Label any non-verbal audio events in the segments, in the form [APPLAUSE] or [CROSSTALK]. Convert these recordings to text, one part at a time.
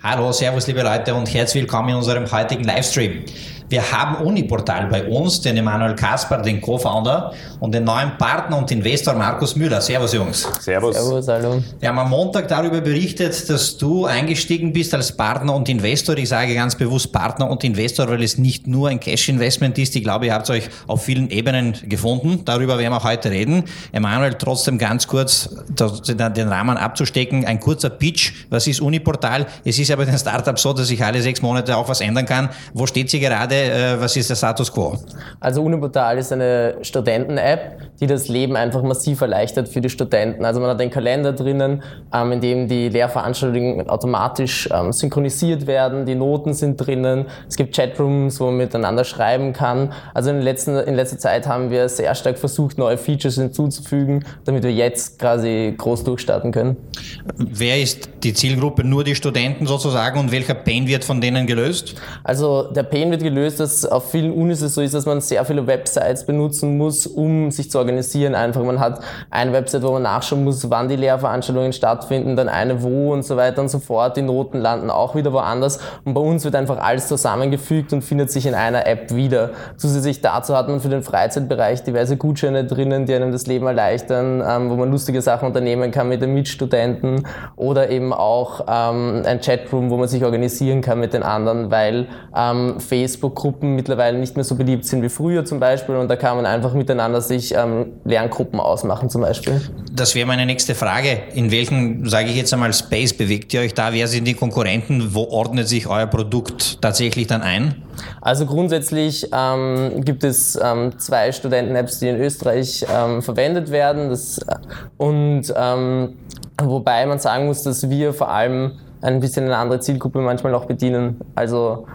Hallo, Servus, liebe Leute und herzlich willkommen in unserem heutigen Livestream. Wir haben Uniportal bei uns, den Emanuel Kasper, den Co-Founder und den neuen Partner und Investor Markus Müller. Servus, Jungs. Servus. Servus, hallo. Wir haben am Montag darüber berichtet, dass du eingestiegen bist als Partner und Investor. Ich sage ganz bewusst Partner und Investor, weil es nicht nur ein Cash-Investment ist. Ich glaube, ihr habt euch auf vielen Ebenen gefunden. Darüber werden wir auch heute reden. Emanuel, trotzdem ganz kurz den Rahmen abzustecken. Ein kurzer Pitch. Was ist Uniportal? Es ist ja bei den Startups so, dass sich alle sechs Monate auch was ändern kann. Wo steht sie gerade? Äh, was ist der Status quo? Also Uniportal ist eine Studenten-App, die das Leben einfach massiv erleichtert für die Studenten. Also man hat einen Kalender drinnen, ähm, in dem die Lehrveranstaltungen automatisch ähm, synchronisiert werden, die Noten sind drinnen, es gibt Chatrooms, wo man miteinander schreiben kann. Also in, letzten, in letzter Zeit haben wir sehr stark versucht, neue Features hinzuzufügen, damit wir jetzt quasi groß durchstarten können. Wer ist die Zielgruppe? Nur die Studenten sozusagen und welcher Pain wird von denen gelöst? Also der Pain wird gelöst gelöst, dass auf vielen Unis es so ist, dass man sehr viele Websites benutzen muss, um sich zu organisieren. Einfach, man hat eine Website, wo man nachschauen muss, wann die Lehrveranstaltungen stattfinden, dann eine wo und so weiter und so fort. Die Noten landen auch wieder woanders. Und bei uns wird einfach alles zusammengefügt und findet sich in einer App wieder. Zusätzlich dazu hat man für den Freizeitbereich diverse Gutscheine drinnen, die einem das Leben erleichtern, ähm, wo man lustige Sachen unternehmen kann mit den Mitstudenten oder eben auch ähm, ein Chatroom, wo man sich organisieren kann mit den anderen, weil ähm, Facebook Facebook-Gruppen mittlerweile nicht mehr so beliebt sind wie früher zum Beispiel und da kann man einfach miteinander sich ähm, Lerngruppen ausmachen zum Beispiel. Das wäre meine nächste Frage. In welchem, sage ich jetzt einmal, Space bewegt ihr euch da? Wer sind die Konkurrenten? Wo ordnet sich euer Produkt tatsächlich dann ein? Also grundsätzlich ähm, gibt es ähm, zwei Studenten-Apps, die in Österreich ähm, verwendet werden. Das, äh, und ähm, wobei man sagen muss, dass wir vor allem ein bisschen eine andere Zielgruppe manchmal auch bedienen. Also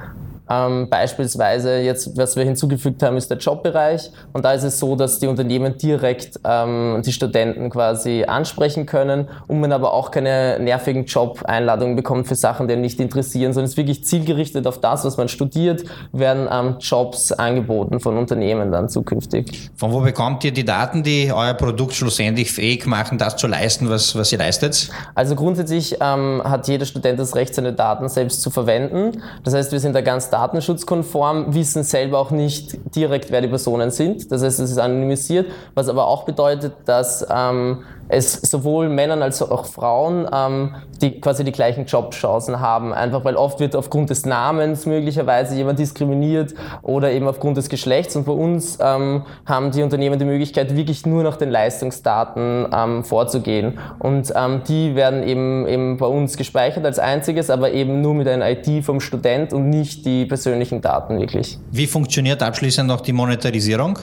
ähm, beispielsweise jetzt, was wir hinzugefügt haben, ist der Jobbereich. Und da ist es so, dass die Unternehmen direkt ähm, die Studenten quasi ansprechen können und man aber auch keine nervigen Job-Einladungen bekommt für Sachen, die nicht interessieren, sondern es ist wirklich zielgerichtet auf das, was man studiert, werden ähm, Jobs angeboten von Unternehmen dann zukünftig. Von wo bekommt ihr die Daten, die euer Produkt schlussendlich fähig machen, das zu leisten, was, was ihr leistet? Also grundsätzlich ähm, hat jeder Student das Recht, seine Daten selbst zu verwenden. Das heißt, wir sind da ganz datenschutzkonform, wissen selber auch nicht direkt, wer die Personen sind. Das heißt, es ist anonymisiert, was aber auch bedeutet, dass ähm, es sowohl Männern als auch Frauen ähm, die quasi die gleichen Jobchancen haben. Einfach weil oft wird aufgrund des Namens möglicherweise jemand diskriminiert oder eben aufgrund des Geschlechts. Und bei uns ähm, haben die Unternehmen die Möglichkeit, wirklich nur nach den Leistungsdaten ähm, vorzugehen. Und ähm, die werden eben, eben bei uns gespeichert als einziges, aber eben nur mit einer ID vom Student und nicht die persönlichen Daten wirklich. Wie funktioniert abschließend noch die Monetarisierung?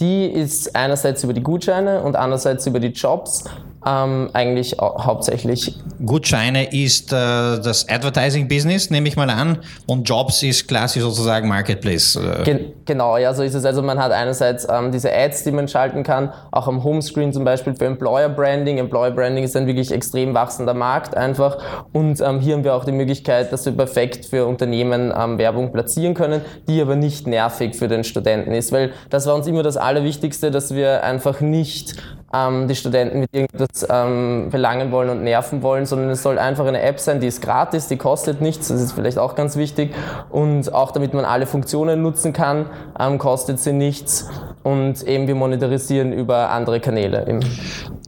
Die ist einerseits über die Gutscheine und andererseits über die Jobs. Ähm, eigentlich hauptsächlich. Gutscheine ist äh, das Advertising-Business, nehme ich mal an, und Jobs ist klassisch sozusagen Marketplace. Äh. Gen genau, ja, so ist es. Also man hat einerseits ähm, diese Ads, die man schalten kann, auch am Homescreen zum Beispiel für Employer Branding. Employer Branding ist ein wirklich extrem wachsender Markt einfach. Und ähm, hier haben wir auch die Möglichkeit, dass wir perfekt für Unternehmen ähm, Werbung platzieren können, die aber nicht nervig für den Studenten ist, weil das war uns immer das Allerwichtigste, dass wir einfach nicht ähm, die Studenten mit irgendwas ähm, belangen wollen und nerven wollen, sondern es soll einfach eine App sein, die ist gratis, die kostet nichts, das ist vielleicht auch ganz wichtig. Und auch damit man alle Funktionen nutzen kann, ähm, kostet sie nichts. Und eben wir monetarisieren über andere Kanäle.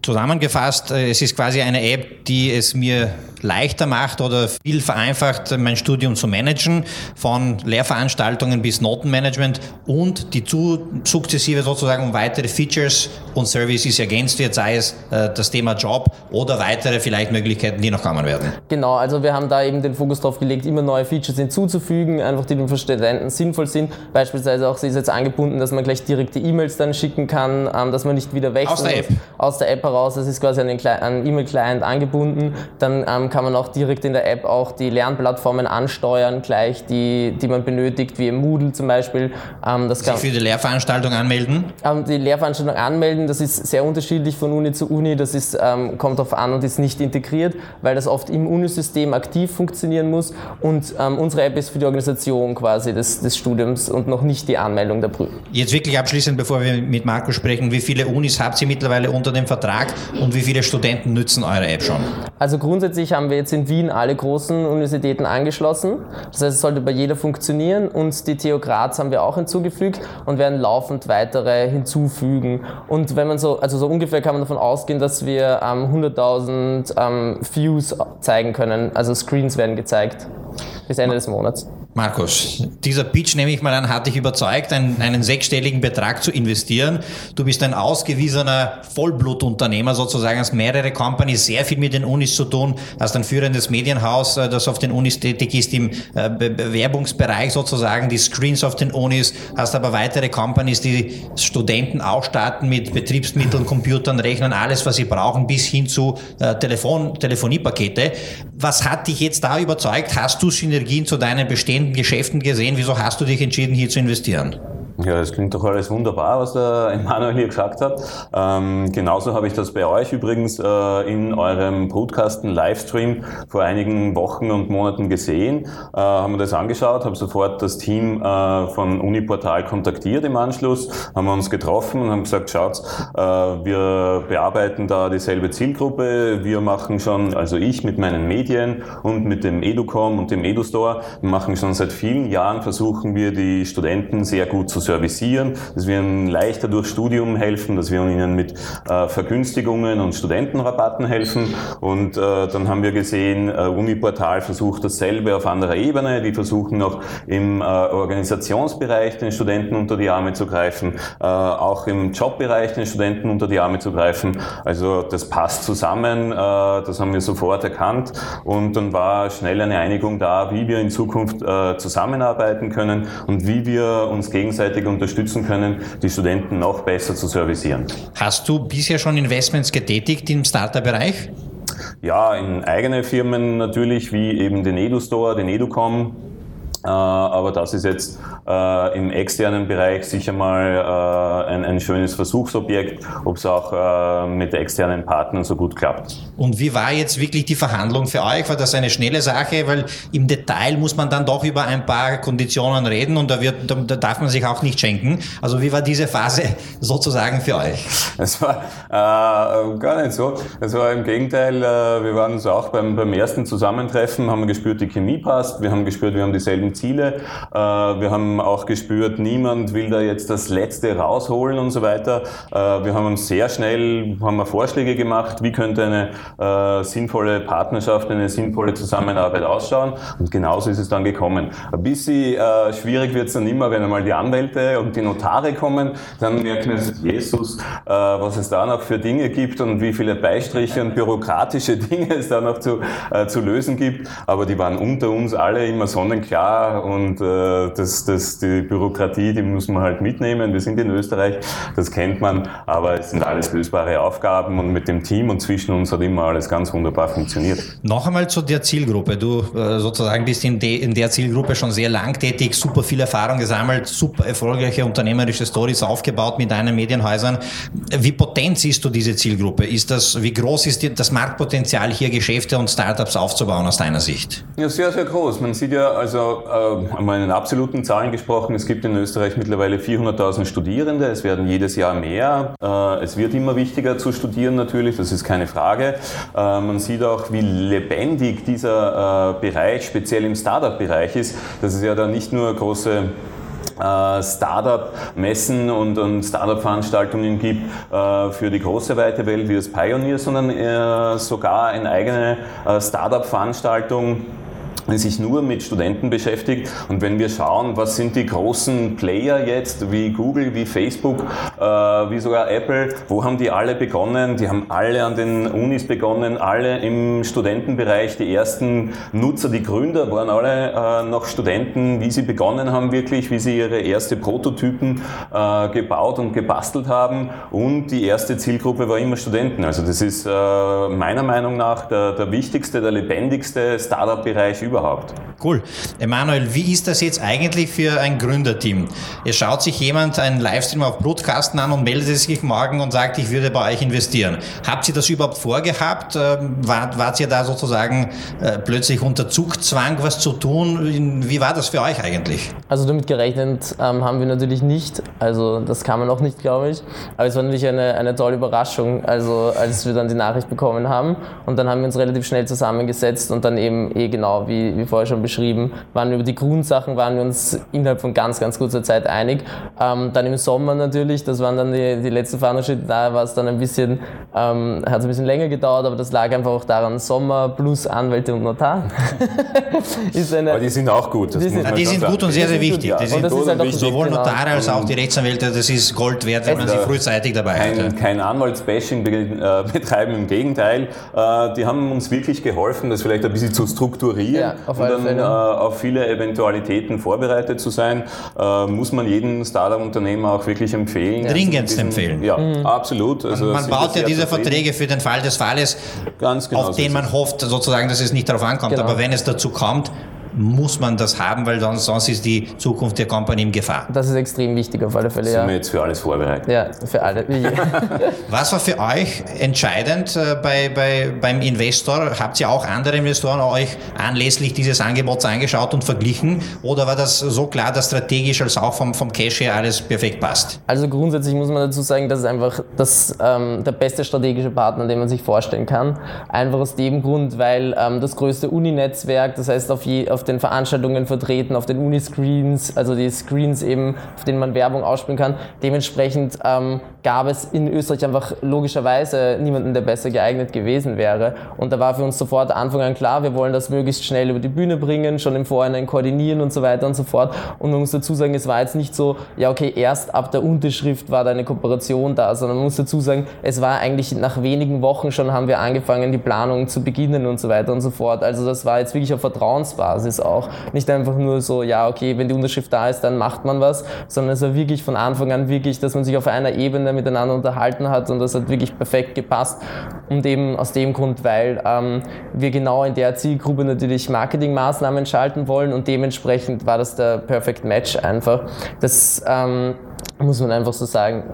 Zusammengefasst, äh, es ist quasi eine App, die es mir leichter macht oder viel vereinfacht, mein Studium zu managen, von Lehrveranstaltungen bis Notenmanagement und die zu, sukzessive sozusagen um weitere Features und Services ergänzt wird, sei es äh, das Thema Job oder weitere vielleicht Möglichkeiten, die noch kommen werden. Genau, also wir haben da eben den Fokus darauf gelegt, immer neue Features hinzuzufügen, einfach die für Studenten sinnvoll sind. Beispielsweise auch, sie ist jetzt angebunden, dass man gleich direkte E-Mails dann schicken kann, ähm, dass man nicht wieder wechseln aus der App. Aus der App heraus, das ist quasi an den E-Mail-Client angebunden. Dann ähm, kann man auch direkt in der App auch die Lernplattformen ansteuern, gleich die, die man benötigt, wie im Moodle zum Beispiel. Ähm, das kann, Sich für die Lehrveranstaltung anmelden? Ähm, die Lehrveranstaltung anmelden, das ist sehr unterschiedlich von Uni zu Uni, das ist, ähm, kommt darauf an und ist nicht integriert, weil das oft im Unisystem aktiv funktionieren muss und ähm, unsere App ist für die Organisation quasi des, des Studiums und noch nicht die Anmeldung der Prüfung. Jetzt wirklich abschließend, bevor wir mit Marco sprechen, wie viele Unis habt ihr mittlerweile unter dem Vertrag und wie viele Studenten nützen eure App schon? Also grundsätzlich haben haben wir jetzt in Wien alle großen Universitäten angeschlossen. Das heißt, es sollte bei jeder funktionieren und die TU Graz haben wir auch hinzugefügt und werden laufend weitere hinzufügen. Und wenn man so, also so ungefähr kann man davon ausgehen, dass wir ähm, 100.000 ähm, Views zeigen können, also Screens werden gezeigt bis Ende des Monats. Markus, dieser Pitch, nehme ich mal an, hat dich überzeugt, einen, einen sechsstelligen Betrag zu investieren. Du bist ein ausgewiesener Vollblutunternehmer sozusagen, hast mehrere Companies, sehr viel mit den Unis zu tun, hast ein führendes Medienhaus, äh, das auf den Unis tätig ist im äh, Bewerbungsbereich sozusagen, die Screens auf den Unis, hast aber weitere Companies, die Studenten ausstatten mit Betriebsmitteln, Computern, Rechnern, alles, was sie brauchen, bis hin zu äh, Telefon, Telefoniepakete. Was hat dich jetzt da überzeugt? Hast du Synergien zu deinen bestehenden Geschäften gesehen? Wieso hast du dich entschieden, hier zu investieren? Ja, das klingt doch alles wunderbar, was der Emanuel hier gesagt hat. Ähm, genauso habe ich das bei euch übrigens äh, in eurem Podcasten-Livestream vor einigen Wochen und Monaten gesehen. Äh, haben wir das angeschaut, habe sofort das Team äh, von Uniportal kontaktiert im Anschluss, haben uns getroffen und haben gesagt, schaut, äh, wir bearbeiten da dieselbe Zielgruppe. Wir machen schon, also ich mit meinen Medien und mit dem Educom und dem EduStore, machen schon seit vielen Jahren, versuchen wir die Studenten sehr gut zu servicieren, dass wir ihnen leichter durch Studium helfen, dass wir ihnen mit äh, Vergünstigungen und Studentenrabatten helfen. Und äh, dann haben wir gesehen, äh, Uniportal versucht dasselbe auf anderer Ebene. Die versuchen noch im äh, Organisationsbereich den Studenten unter die Arme zu greifen, äh, auch im Jobbereich den Studenten unter die Arme zu greifen. Also das passt zusammen, äh, das haben wir sofort erkannt. Und dann war schnell eine Einigung da, wie wir in Zukunft äh, zusammenarbeiten können und wie wir uns gegenseitig gegenseitig unterstützen können, die Studenten noch besser zu servicieren. Hast du bisher schon Investments getätigt im Startup-Bereich? Ja, in eigene Firmen natürlich, wie eben den EduStore, den EduCom, aber das ist jetzt äh, im externen Bereich sicher mal äh, ein, ein, schönes Versuchsobjekt, ob es auch äh, mit externen Partnern so gut klappt. Und wie war jetzt wirklich die Verhandlung für euch? War das eine schnelle Sache? Weil im Detail muss man dann doch über ein paar Konditionen reden und da, wird, da darf man sich auch nicht schenken. Also wie war diese Phase [LAUGHS] sozusagen für euch? Es war äh, gar nicht so. Es war im Gegenteil, äh, wir waren uns auch beim, beim ersten Zusammentreffen, haben gespürt, die Chemie passt, wir haben gespürt, wir haben dieselben Ziele. Äh, wir haben auch gespürt, niemand will da jetzt das Letzte rausholen und so weiter. Äh, wir haben uns sehr schnell haben wir Vorschläge gemacht, wie könnte eine äh, sinnvolle Partnerschaft, eine sinnvolle Zusammenarbeit ausschauen. Und genauso ist es dann gekommen. Ein bisschen schwierig wird es dann immer, wenn einmal die Anwälte und die Notare kommen. Dann merkt man, Jesus, was es da noch für Dinge gibt und wie viele Beistriche und bürokratische [LAUGHS] Dinge es da noch zu, zu lösen gibt. Aber die waren unter uns alle immer sonnenklar und äh, das, das, die Bürokratie, die muss man halt mitnehmen. Wir sind in Österreich, das kennt man, aber es sind alles lösbare Aufgaben und mit dem Team und zwischen uns hat immer alles ganz wunderbar funktioniert. Noch einmal zu der Zielgruppe. Du äh, sozusagen bist in, de, in der Zielgruppe schon sehr lang tätig, super viel Erfahrung gesammelt, super erfolgreiche unternehmerische Stories aufgebaut mit deinen Medienhäusern. Wie potent siehst du diese Zielgruppe? Ist das, wie groß ist das Marktpotenzial hier Geschäfte und Startups aufzubauen aus deiner Sicht? Ja, sehr, sehr groß. Man sieht ja, also äh, einmal in absoluten Zahlen gesprochen, es gibt in Österreich mittlerweile 400.000 Studierende, es werden jedes Jahr mehr. Äh, es wird immer wichtiger zu studieren natürlich, das ist keine Frage. Äh, man sieht auch, wie lebendig dieser Bereich, speziell im Startup-Bereich ist, dass es ja da nicht nur große Startup-Messen und, und Startup-Veranstaltungen gibt äh, für die große weite Welt wie das Pioneer, sondern äh, sogar eine eigene äh, Startup-Veranstaltung sich nur mit Studenten beschäftigt. Und wenn wir schauen, was sind die großen Player jetzt, wie Google, wie Facebook, äh, wie sogar Apple, wo haben die alle begonnen? Die haben alle an den Unis begonnen, alle im Studentenbereich. Die ersten Nutzer, die Gründer waren alle äh, noch Studenten, wie sie begonnen haben wirklich, wie sie ihre erste Prototypen äh, gebaut und gebastelt haben. Und die erste Zielgruppe war immer Studenten. Also das ist äh, meiner Meinung nach der, der wichtigste, der lebendigste Startup-Bereich überhaupt überhaupt. Cool. Emanuel, wie ist das jetzt eigentlich für ein Gründerteam? Es schaut sich jemand einen Livestream auf Broadcasten an und meldet sich morgen und sagt, ich würde bei euch investieren. Habt ihr das überhaupt vorgehabt? Ähm, wart, wart ihr da sozusagen äh, plötzlich unter Zugzwang, was zu tun? Wie war das für euch eigentlich? Also damit gerechnet ähm, haben wir natürlich nicht. Also das kann man auch nicht, glaube ich. Aber es war natürlich eine, eine tolle Überraschung, also als wir dann die Nachricht bekommen haben. Und dann haben wir uns relativ schnell zusammengesetzt und dann eben eh genau, wie, wie vorher schon beschrieben, waren wir über die Grundsachen, waren wir uns innerhalb von ganz, ganz kurzer Zeit einig. Ähm, dann im Sommer natürlich, das waren dann die, die letzten Verhandlungsschritte, da war es dann ein bisschen, ähm, hat es ein bisschen länger gedauert, aber das lag einfach auch daran, Sommer plus Anwälte und Notar. [LAUGHS] eine, aber die sind auch gut. die sind, die sind gut und sehr, sehr wichtig. Ja. Sind halt. Sowohl genau. Notare als auch die Rechtsanwälte, das ist Gold wert, wenn man sie frühzeitig dabei kein, hat. Kein Anwaltsbashing äh, betreiben, im Gegenteil. Äh, die haben uns wirklich geholfen, das vielleicht ein bisschen zu strukturieren ja, und dann auf viele Eventualitäten vorbereitet zu sein. Muss man jeden Startup-Unternehmer auch wirklich empfehlen. Dringendst empfehlen. Ja, mhm. absolut. Also man baut ja diese Verträge für den Fall des Falles, Ganz genau auf den man hofft, sozusagen, dass es nicht darauf ankommt. Genau. Aber wenn es dazu kommt, muss man das haben, weil sonst, sonst ist die Zukunft der Company in Gefahr. Das ist extrem wichtig auf alle Fälle. Sind ja. wir jetzt für alles vorbereitet? Ja, für alle. [LAUGHS] Was war für euch entscheidend äh, bei, bei, beim Investor? Habt ihr auch andere Investoren euch anlässlich dieses Angebots angeschaut und verglichen? Oder war das so klar, dass strategisch als auch vom, vom Cash her alles perfekt passt? Also grundsätzlich muss man dazu sagen, dass es einfach das, ähm, der beste strategische Partner, den man sich vorstellen kann. Einfach aus dem Grund, weil ähm, das größte Uni-Netzwerk, das heißt auf, je, auf den Veranstaltungen vertreten, auf den Uniscreens, also die Screens eben, auf denen man Werbung ausspielen kann. Dementsprechend ähm, gab es in Österreich einfach logischerweise niemanden, der besser geeignet gewesen wäre. Und da war für uns sofort Anfang an klar, wir wollen das möglichst schnell über die Bühne bringen, schon im Vorhinein koordinieren und so weiter und so fort. Und man muss dazu sagen, es war jetzt nicht so, ja okay, erst ab der Unterschrift war da eine Kooperation da, sondern man muss dazu sagen, es war eigentlich nach wenigen Wochen schon haben wir angefangen, die Planung zu beginnen und so weiter und so fort. Also das war jetzt wirklich auf Vertrauensbasis es auch. Nicht einfach nur so, ja, okay, wenn die Unterschrift da ist, dann macht man was, sondern es war wirklich von Anfang an wirklich, dass man sich auf einer Ebene miteinander unterhalten hat und das hat wirklich perfekt gepasst. Und eben aus dem Grund, weil ähm, wir genau in der Zielgruppe natürlich Marketingmaßnahmen schalten wollen und dementsprechend war das der Perfect Match einfach. Das ähm, muss man einfach so sagen.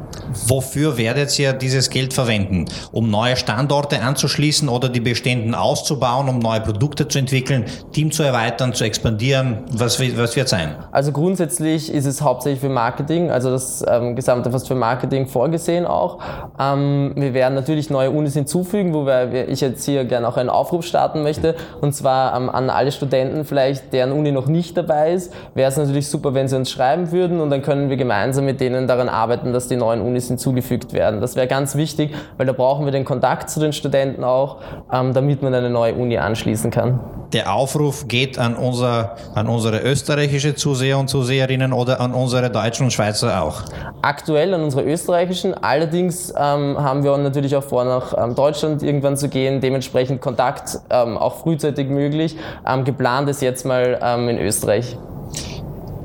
Wofür werdet ihr dieses Geld verwenden? Um neue Standorte anzuschließen oder die bestehenden auszubauen, um neue Produkte zu entwickeln, Team zu erweitern, zu expandieren? Was, was wird sein? Also grundsätzlich ist es hauptsächlich für Marketing, also das ähm, gesamte fast für Marketing vorgesehen auch. Ähm, wir werden natürlich neue Unis hinzufügen, wo wir, ich jetzt hier gerne auch einen Aufruf starten möchte, und zwar ähm, an alle Studenten vielleicht, deren Uni noch nicht dabei ist, wäre es natürlich super, wenn sie uns schreiben würden und dann können wir gemeinsam mit denen daran arbeiten, dass die neuen Unis hinzugefügt werden. Das wäre ganz wichtig, weil da brauchen wir den Kontakt zu den Studenten auch, ähm, damit man eine neue Uni anschließen kann. Der Aufruf geht an, unser, an unsere österreichische Zuseher und Zuseherinnen oder an unsere Deutschen und Schweizer auch? Aktuell an unsere österreichischen. Allerdings ähm, haben wir natürlich auch vor, nach ähm, Deutschland irgendwann zu gehen. Dementsprechend Kontakt ähm, auch frühzeitig möglich. Ähm, geplant ist jetzt mal ähm, in Österreich.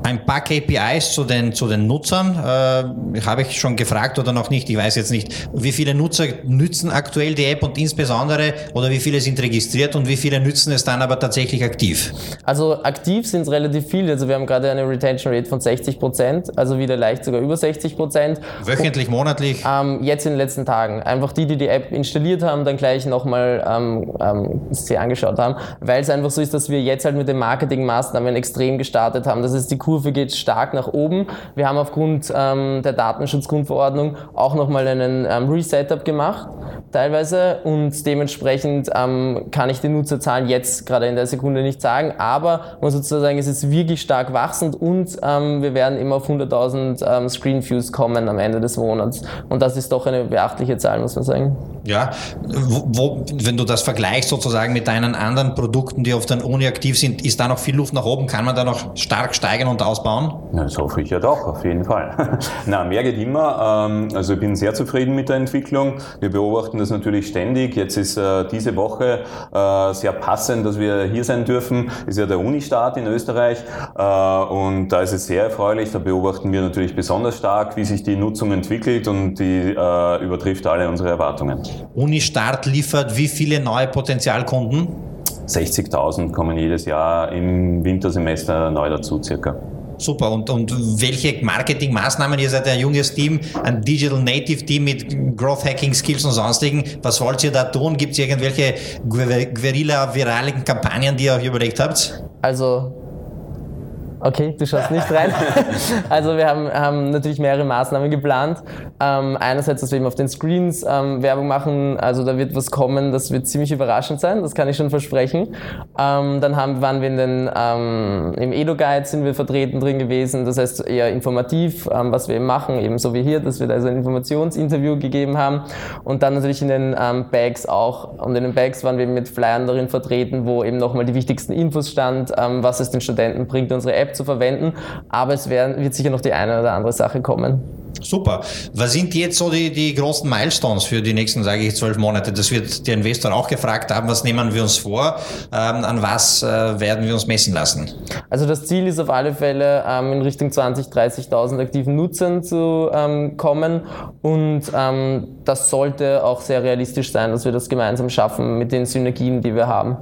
Ein paar KPIs zu den, zu den Nutzern äh, habe ich schon gefragt oder noch nicht. Ich weiß jetzt nicht, wie viele Nutzer nützen aktuell die App und insbesondere oder wie viele sind registriert und wie viele nützen es dann aber tatsächlich aktiv? Also aktiv sind es relativ viele. Also wir haben gerade eine Retention Rate von 60 Prozent, also wieder leicht sogar über 60 Prozent. Wöchentlich, monatlich? Ähm, jetzt in den letzten Tagen. Einfach die, die die App installiert haben, dann gleich nochmal ähm, ähm, sie angeschaut haben, weil es einfach so ist, dass wir jetzt halt mit den Marketingmaßnahmen extrem gestartet haben. Das ist die Kurve Kurve geht stark nach oben. Wir haben aufgrund ähm, der Datenschutzgrundverordnung auch nochmal einen ähm, Resetup gemacht, teilweise. Und dementsprechend ähm, kann ich die Nutzerzahlen jetzt gerade in der Sekunde nicht sagen. Aber muss sozusagen, es ist wirklich stark wachsend und ähm, wir werden immer auf 100.000 ähm, Screen Views kommen am Ende des Monats. Und das ist doch eine beachtliche Zahl, muss man sagen. Ja, wo, wo, wenn du das vergleichst sozusagen mit deinen anderen Produkten, die auf der Uni aktiv sind, ist da noch viel Luft nach oben? Kann man da noch stark steigern und ausbauen? Ja, das hoffe ich ja doch, auf jeden Fall. [LAUGHS] Na, mehr geht immer. Ähm, also ich bin sehr zufrieden mit der Entwicklung. Wir beobachten das natürlich ständig. Jetzt ist äh, diese Woche äh, sehr passend, dass wir hier sein dürfen. Ist ja der Uni-Start in Österreich äh, und da ist es sehr erfreulich. Da beobachten wir natürlich besonders stark, wie sich die Nutzung entwickelt und die übertrifft alle unsere Erwartungen. Uni-Start liefert wie viele neue Potenzialkunden? 60.000 kommen jedes Jahr im Wintersemester neu dazu circa. Super. Und, und welche Marketingmaßnahmen, ihr seid ein junges Team, ein Digital Native Team mit Growth Hacking Skills und sonstigen, was wollt ihr da tun? Gibt es irgendwelche Guerilla-viralen Kampagnen, die ihr euch überlegt habt? Also Okay, du schaust nicht rein. [LAUGHS] also wir haben, haben, natürlich mehrere Maßnahmen geplant. Ähm, einerseits, dass wir eben auf den Screens ähm, Werbung machen. Also da wird was kommen, das wird ziemlich überraschend sein. Das kann ich schon versprechen. Ähm, dann haben, waren wir in den, ähm, im Edo-Guide sind wir vertreten drin gewesen. Das heißt eher informativ, ähm, was wir eben machen. Ebenso wie hier, dass wir da also ein Informationsinterview gegeben haben. Und dann natürlich in den ähm, Bags auch. Und in den Bags waren wir mit Flyern darin vertreten, wo eben nochmal die wichtigsten Infos stand, was es den Studenten bringt, unsere App zu verwenden, aber es werden, wird sicher noch die eine oder andere Sache kommen. Super. Was sind jetzt so die, die großen Milestones für die nächsten, sage ich, zwölf Monate? Das wird der Investor auch gefragt haben. Was nehmen wir uns vor? Ähm, an was äh, werden wir uns messen lassen? Also das Ziel ist auf alle Fälle, ähm, in Richtung 20.000, 30.000 aktiven Nutzern zu ähm, kommen. Und ähm, das sollte auch sehr realistisch sein, dass wir das gemeinsam schaffen mit den Synergien, die wir haben.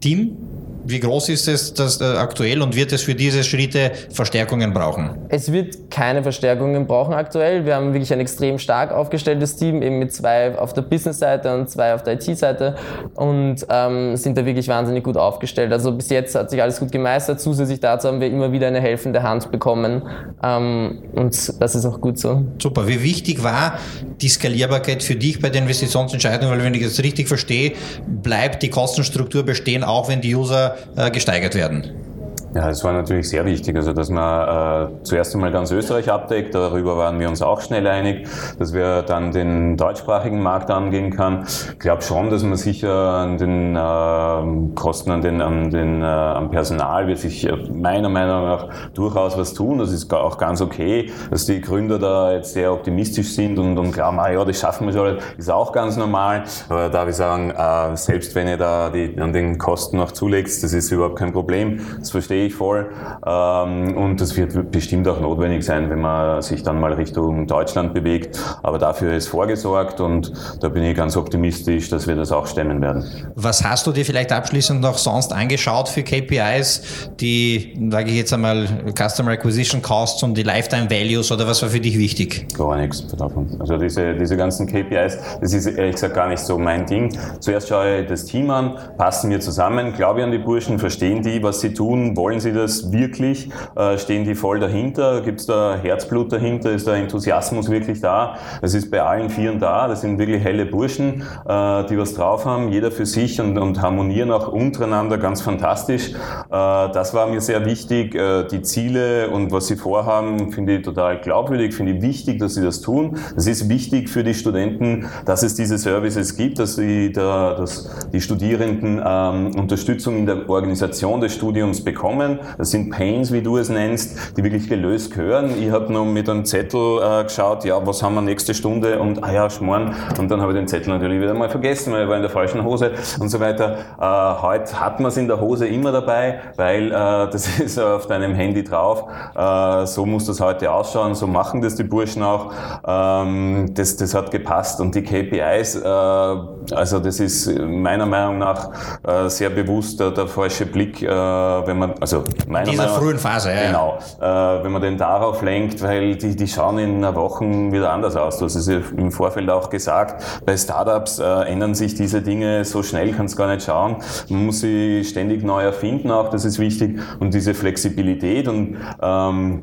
Team? Wie groß ist es das, äh, aktuell und wird es für diese Schritte Verstärkungen brauchen? Es wird keine Verstärkungen brauchen aktuell. Wir haben wirklich ein extrem stark aufgestelltes Team, eben mit zwei auf der Business-Seite und zwei auf der IT-Seite und ähm, sind da wirklich wahnsinnig gut aufgestellt. Also bis jetzt hat sich alles gut gemeistert. Zusätzlich dazu haben wir immer wieder eine helfende Hand bekommen ähm, und das ist auch gut so. Super. Wie wichtig war die Skalierbarkeit für dich bei der Investitionsentscheidung? Weil wenn ich das richtig verstehe, bleibt die Kostenstruktur bestehen, auch wenn die User äh, gesteigert werden. Ja, es war natürlich sehr wichtig, also dass man äh, zuerst einmal ganz Österreich abdeckt, darüber waren wir uns auch schnell einig, dass wir dann den deutschsprachigen Markt angehen kann. Ich glaube schon, dass man sicher an den äh, Kosten, an den, an den äh, am Personal wird sich äh, meiner Meinung nach durchaus was tun. Das ist auch ganz okay, dass die Gründer da jetzt sehr optimistisch sind und, und glauben, ah ja, das schaffen wir schon, ist auch ganz normal. Aber da ich sagen, äh, selbst wenn ihr da die, an den Kosten noch zulegt, das ist überhaupt kein Problem. Das verstehe verstehe ich voll. Ähm, und das wird bestimmt auch notwendig sein, wenn man sich dann mal Richtung Deutschland bewegt. Aber dafür ist vorgesorgt und da bin ich ganz optimistisch, dass wir das auch stemmen werden. Was hast du dir vielleicht abschließend noch sonst angeschaut für KPIs, die, sage ich jetzt einmal, Customer Acquisition Costs und die Lifetime Values oder was war für dich wichtig? Gar nichts davon. Also diese, diese ganzen KPIs, das ist ehrlich gesagt gar nicht so mein Ding. Zuerst schaue ich das Team an, passen wir zusammen, glaube ich an die Burschen, verstehen die, was sie tun, wollen wollen sie das wirklich? Äh, stehen die voll dahinter? Gibt es da Herzblut dahinter? Ist der Enthusiasmus wirklich da? Das ist bei allen Vieren da. Das sind wirklich helle Burschen, äh, die was drauf haben, jeder für sich und, und harmonieren auch untereinander ganz fantastisch. Äh, das war mir sehr wichtig. Die Ziele und was sie vorhaben, finde ich total glaubwürdig, finde ich wichtig, dass sie das tun. Es ist wichtig für die Studenten, dass es diese Services gibt, dass die, dass die Studierenden ähm, Unterstützung in der Organisation des Studiums bekommen kommen. Das sind Pains, wie du es nennst, die wirklich gelöst gehören. Ich habe noch mit einem Zettel äh, geschaut, ja, was haben wir nächste Stunde und ah ja, Schmoren. Und dann habe ich den Zettel natürlich wieder mal vergessen, weil er war in der falschen Hose und so weiter. Äh, heute hat man es in der Hose immer dabei, weil äh, das [LAUGHS] ist auf deinem Handy drauf. Äh, so muss das heute ausschauen, so machen das die Burschen auch. Ähm, das, das hat gepasst und die KPIs, äh, also das ist meiner Meinung nach äh, sehr bewusst der, der falsche Blick, wenn man, also also meiner dieser Meinung, frühen Phase, ja. Genau. Äh, wenn man den darauf lenkt, weil die, die schauen in einer Woche wieder anders aus. Du hast es ja im Vorfeld auch gesagt. Bei Startups äh, ändern sich diese Dinge so schnell, kannst gar nicht schauen. Man muss sie ständig neu erfinden auch, das ist wichtig. Und diese Flexibilität und ähm,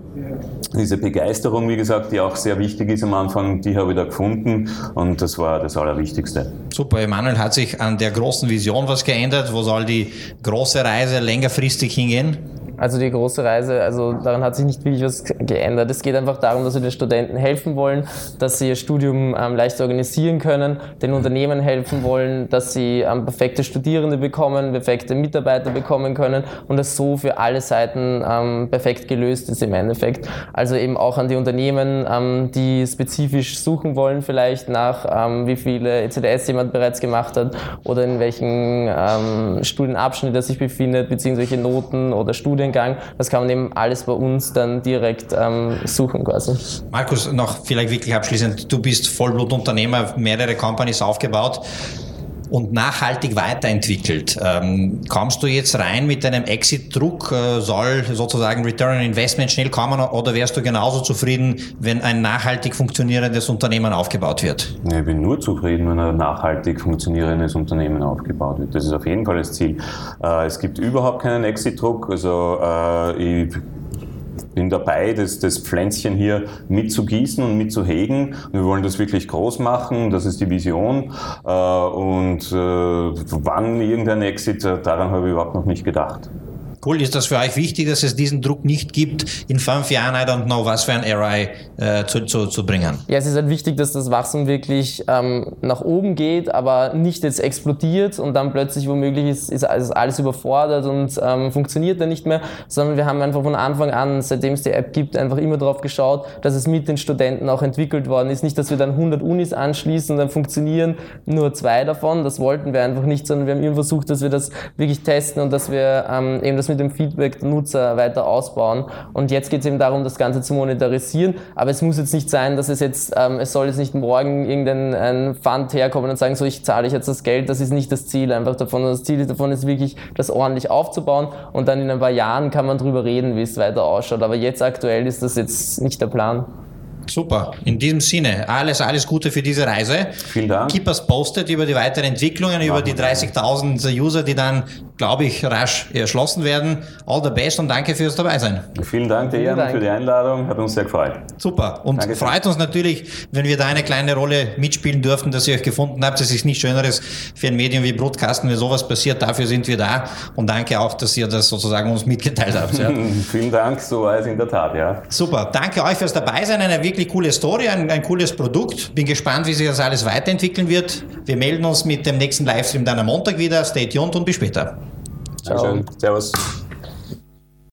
diese Begeisterung, wie gesagt, die auch sehr wichtig ist am Anfang, die habe ich da gefunden und das war das Allerwichtigste. Super, Emanuel, hat sich an der großen Vision was geändert? Wo soll die große Reise längerfristig hingehen? Also die große Reise, also daran hat sich nicht wirklich was geändert. Es geht einfach darum, dass wir den Studenten helfen wollen, dass sie ihr Studium ähm, leicht organisieren können, den Unternehmen helfen wollen, dass sie ähm, perfekte Studierende bekommen, perfekte Mitarbeiter bekommen können und das so für alle Seiten ähm, perfekt gelöst ist im Endeffekt. Also eben auch an die Unternehmen, ähm, die spezifisch suchen wollen, vielleicht nach ähm, wie viele ECDS jemand bereits gemacht hat oder in welchem ähm, Studienabschnitt er sich befindet, beziehungsweise Noten oder Studien Studiengang. Das kann man eben alles bei uns dann direkt ähm, suchen quasi. Markus, noch vielleicht wirklich abschließend, du bist Vollblutunternehmer, mehrere Companies aufgebaut. Und nachhaltig weiterentwickelt. Ähm, kommst du jetzt rein mit einem Exit-Druck? Äh, soll sozusagen Return on Investment schnell kommen oder wärst du genauso zufrieden, wenn ein nachhaltig funktionierendes Unternehmen aufgebaut wird? Ich bin nur zufrieden, wenn ein nachhaltig funktionierendes Unternehmen aufgebaut wird. Das ist auf jeden Fall das Ziel. Äh, es gibt überhaupt keinen Exit-Druck. Also äh, ich bin dabei, das, das Pflänzchen hier mitzugießen und mitzuhegen. Wir wollen das wirklich groß machen, das ist die Vision. Äh, und äh, wann irgendein Exit, daran habe ich überhaupt noch nicht gedacht. Cool, ist das für euch wichtig, dass es diesen Druck nicht gibt, in fünf Jahren, I don't know, was für ein RI äh, zu, zu, zu bringen? Ja, es ist halt wichtig, dass das Wachstum wirklich ähm, nach oben geht, aber nicht jetzt explodiert und dann plötzlich womöglich ist, ist alles überfordert und ähm, funktioniert dann nicht mehr, sondern wir haben einfach von Anfang an, seitdem es die App gibt, einfach immer darauf geschaut, dass es mit den Studenten auch entwickelt worden ist. Nicht, dass wir dann 100 Unis anschließen und dann funktionieren nur zwei davon, das wollten wir einfach nicht, sondern wir haben immer versucht, dass wir das wirklich testen und dass wir ähm, eben das mit dem Feedback der Nutzer weiter ausbauen. Und jetzt geht es eben darum, das Ganze zu monetarisieren. Aber es muss jetzt nicht sein, dass es jetzt, ähm, es soll jetzt nicht morgen irgendein Fund herkommen und sagen, so ich zahle ich jetzt das Geld. Das ist nicht das Ziel einfach davon. Das Ziel davon ist wirklich, das ordentlich aufzubauen. Und dann in ein paar Jahren kann man drüber reden, wie es weiter ausschaut. Aber jetzt aktuell ist das jetzt nicht der Plan. Super. In diesem Sinne, alles, alles Gute für diese Reise. Vielen Dank. Keep us posted über die weiteren Entwicklungen, über die 30.000 User, die dann, glaube ich, rasch erschlossen werden. All the best und danke fürs Dabeisein. Vielen Dank dir Dank. für die Einladung. Hat uns sehr gefreut. Super. Und danke freut uns natürlich, wenn wir da eine kleine Rolle mitspielen dürfen, dass ihr euch gefunden habt. Es ist nichts Schöneres für ein Medium wie Broadcasten, wenn sowas passiert. Dafür sind wir da. Und danke auch, dass ihr das sozusagen uns mitgeteilt habt. Ja. [LAUGHS] Vielen Dank. So war es in der Tat, ja. Super. Danke euch fürs Dabeisein. Eine wirklich wirklich coole Story, ein, ein cooles Produkt. Bin gespannt, wie sich das alles weiterentwickeln wird. Wir melden uns mit dem nächsten Livestream dann am Montag wieder. Stay tuned und bis später. Ciao. Servus.